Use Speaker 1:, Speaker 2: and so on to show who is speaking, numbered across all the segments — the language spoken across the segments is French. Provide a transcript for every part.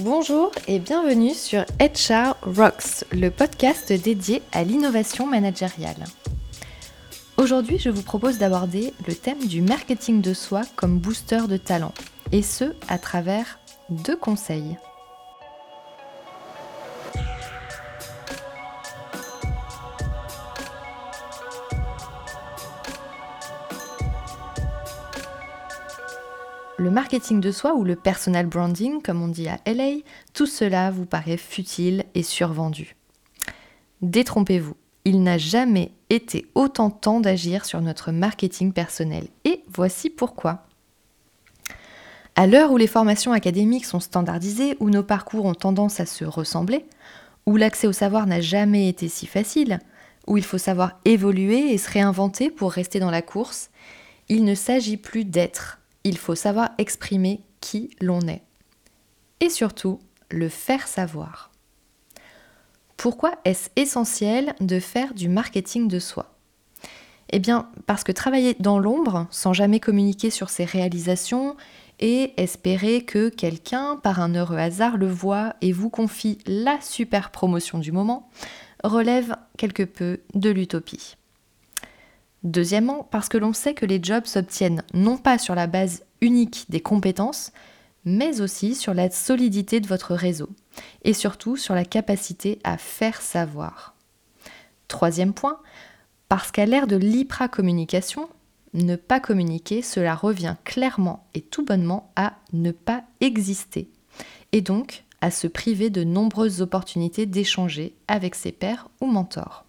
Speaker 1: Bonjour et bienvenue sur HR Rocks, le podcast dédié à l'innovation managériale. Aujourd'hui, je vous propose d'aborder le thème du marketing de soi comme booster de talent, et ce à travers deux conseils. Marketing de soi ou le personal branding, comme on dit à LA, tout cela vous paraît futile et survendu. Détrompez-vous, il n'a jamais été autant temps d'agir sur notre marketing personnel. Et voici pourquoi. À l'heure où les formations académiques sont standardisées, où nos parcours ont tendance à se ressembler, où l'accès au savoir n'a jamais été si facile, où il faut savoir évoluer et se réinventer pour rester dans la course, il ne s'agit plus d'être, il faut savoir exprimer qui l'on est. Et surtout, le faire savoir. Pourquoi est-ce essentiel de faire du marketing de soi? Eh bien, parce que travailler dans l'ombre, sans jamais communiquer sur ses réalisations, et espérer que quelqu'un, par un heureux hasard, le voit et vous confie la super promotion du moment, relève quelque peu de l'utopie. Deuxièmement, parce que l'on sait que les jobs s'obtiennent non pas sur la base unique des compétences, mais aussi sur la solidité de votre réseau et surtout sur la capacité à faire savoir. Troisième point, parce qu'à l'ère de l'hypracommunication, ne pas communiquer, cela revient clairement et tout bonnement à ne pas exister, et donc à se priver de nombreuses opportunités d'échanger avec ses pairs ou mentors.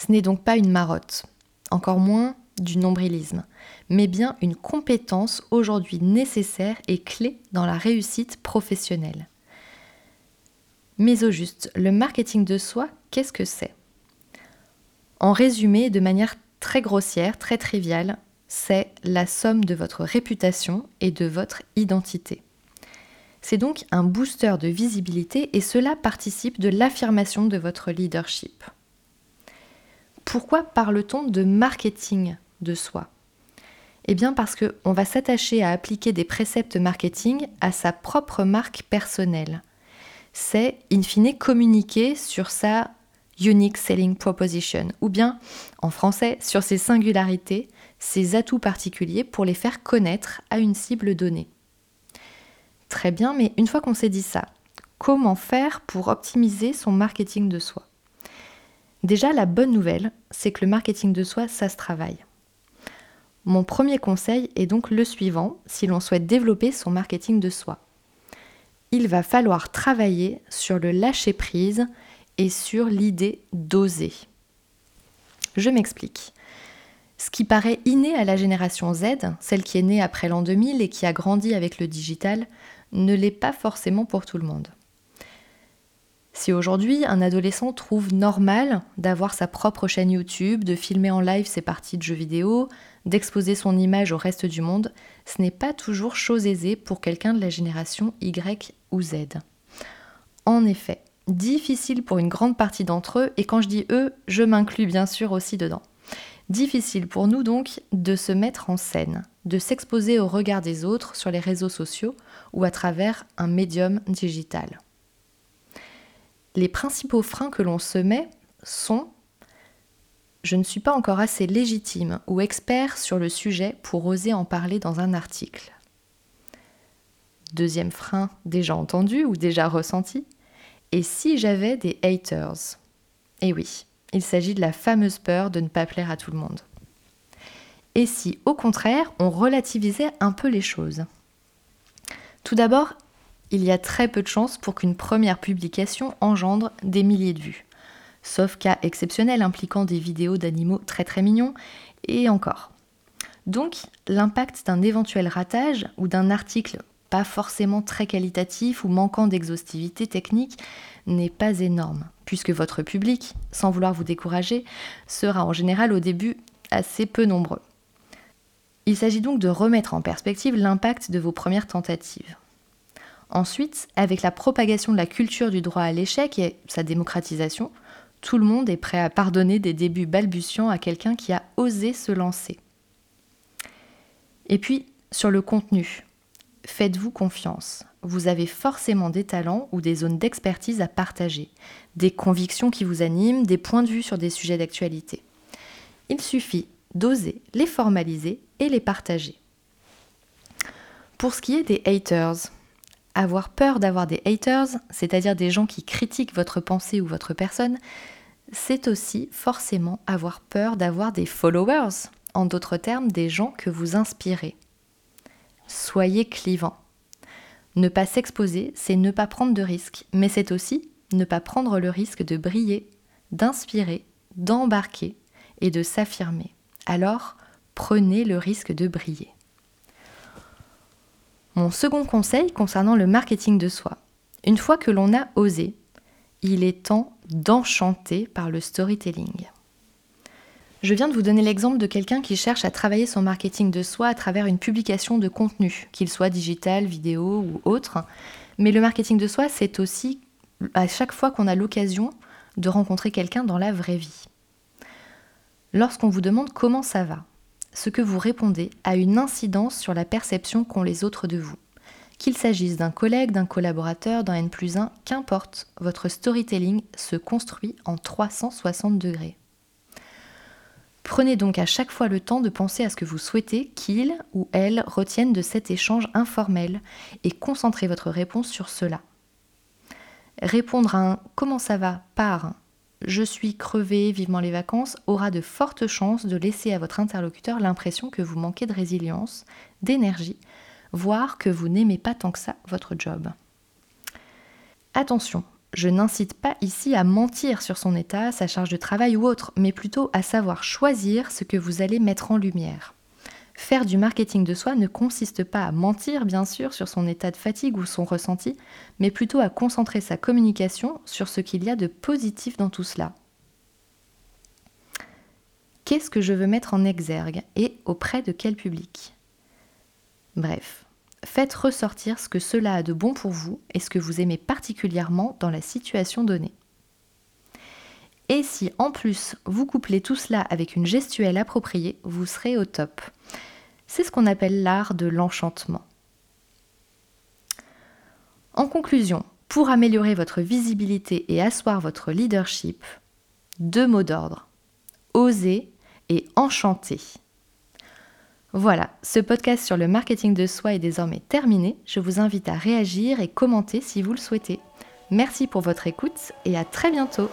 Speaker 1: Ce n'est donc pas une marotte, encore moins du nombrilisme, mais bien une compétence aujourd'hui nécessaire et clé dans la réussite professionnelle. Mais au juste, le marketing de soi, qu'est-ce que c'est? En résumé, de manière très grossière, très triviale, c'est la somme de votre réputation et de votre identité. C'est donc un booster de visibilité et cela participe de l'affirmation de votre leadership. Pourquoi parle-t-on de marketing de soi? Eh bien parce qu'on va s'attacher à appliquer des préceptes marketing à sa propre marque personnelle. C'est, in fine, communiquer sur sa unique selling proposition, ou bien, en français, sur ses singularités, ses atouts particuliers pour les faire connaître à une cible donnée. Très bien, mais une fois qu'on s'est dit ça, comment faire pour optimiser son marketing de soi? Déjà, la bonne nouvelle, c'est que le marketing de soi, ça se travaille. Mon premier conseil est donc le suivant si l'on souhaite développer son marketing de soi. Il va falloir travailler sur le lâcher-prise et sur l'idée d'oser. Je m'explique. Ce qui paraît inné à la génération Z, celle qui est née après l'an 2000 et qui a grandi avec le digital, ne l'est pas forcément pour tout le monde. Si aujourd'hui un adolescent trouve normal d'avoir sa propre chaîne YouTube, de filmer en live ses parties de jeux vidéo, d'exposer son image au reste du monde, ce n'est pas toujours chose aisée pour quelqu'un de la génération Y ou Z. En effet, difficile pour une grande partie d'entre eux, et quand je dis eux, je m'inclus bien sûr aussi dedans. Difficile pour nous donc de se mettre en scène, de s'exposer au regard des autres sur les réseaux sociaux ou à travers un médium digital les principaux freins que l'on se met sont je ne suis pas encore assez légitime ou expert sur le sujet pour oser en parler dans un article. Deuxième frein déjà entendu ou déjà ressenti. Et si j'avais des haters? Eh oui, il s'agit de la fameuse peur de ne pas plaire à tout le monde. Et si au contraire on relativisait un peu les choses? Tout d'abord, il y a très peu de chances pour qu'une première publication engendre des milliers de vues. Sauf cas exceptionnel impliquant des vidéos d'animaux très très mignons, et encore. Donc, l'impact d'un éventuel ratage ou d'un article pas forcément très qualitatif ou manquant d'exhaustivité technique n'est pas énorme, puisque votre public, sans vouloir vous décourager, sera en général au début assez peu nombreux. Il s'agit donc de remettre en perspective l'impact de vos premières tentatives. Ensuite, avec la propagation de la culture du droit à l'échec et sa démocratisation, tout le monde est prêt à pardonner des débuts balbutiants à quelqu'un qui a osé se lancer. Et puis, sur le contenu. faites-vous confiance. Vous avez forcément des talents ou des zones d'expertise à partager, des convictions qui vous animent, des points de vue sur des sujets d'actualité. Il suffit d'oser les formaliser et les partager. Pour ce qui est des haters, avoir peur d'avoir des haters, c'est-à-dire des gens qui critiquent votre pensée ou votre personne, c'est aussi forcément avoir peur d'avoir des followers, en d'autres termes des gens que vous inspirez. Soyez clivant. Ne pas s'exposer, c'est ne pas prendre de risques, mais c'est aussi ne pas prendre le risque de briller, d'inspirer, d'embarquer et de s'affirmer. Alors, prenez le risque de briller. Mon second conseil concernant le marketing de soi. Une fois que l'on a osé, il est temps d'enchanter par le storytelling. Je viens de vous donner l'exemple de quelqu'un qui cherche à travailler son marketing de soi à travers une publication de contenu, qu'il soit digital, vidéo ou autre. Mais le marketing de soi, c'est aussi à chaque fois qu'on a l'occasion de rencontrer quelqu'un dans la vraie vie. Lorsqu'on vous demande comment ça va, ce que vous répondez a une incidence sur la perception qu'ont les autres de vous. Qu'il s'agisse d'un collègue, d'un collaborateur, d'un N plus 1, qu'importe, votre storytelling se construit en 360 degrés. Prenez donc à chaque fois le temps de penser à ce que vous souhaitez qu'il ou elle retienne de cet échange informel et concentrez votre réponse sur cela. Répondre à un comment ça va par je suis crevé, vivement les vacances aura de fortes chances de laisser à votre interlocuteur l'impression que vous manquez de résilience, d'énergie, voire que vous n'aimez pas tant que ça votre job. Attention, je n'incite pas ici à mentir sur son état, sa charge de travail ou autre, mais plutôt à savoir choisir ce que vous allez mettre en lumière. Faire du marketing de soi ne consiste pas à mentir, bien sûr, sur son état de fatigue ou son ressenti, mais plutôt à concentrer sa communication sur ce qu'il y a de positif dans tout cela. Qu'est-ce que je veux mettre en exergue et auprès de quel public? Bref, faites ressortir ce que cela a de bon pour vous et ce que vous aimez particulièrement dans la situation donnée. Et si en plus vous couplez tout cela avec une gestuelle appropriée, vous serez au top. C'est ce qu'on appelle l'art de l'enchantement. En conclusion, pour améliorer votre visibilité et asseoir votre leadership, deux mots d'ordre. Oser et enchanter. Voilà, ce podcast sur le marketing de soi est désormais terminé. Je vous invite à réagir et commenter si vous le souhaitez. Merci pour votre écoute et à très bientôt.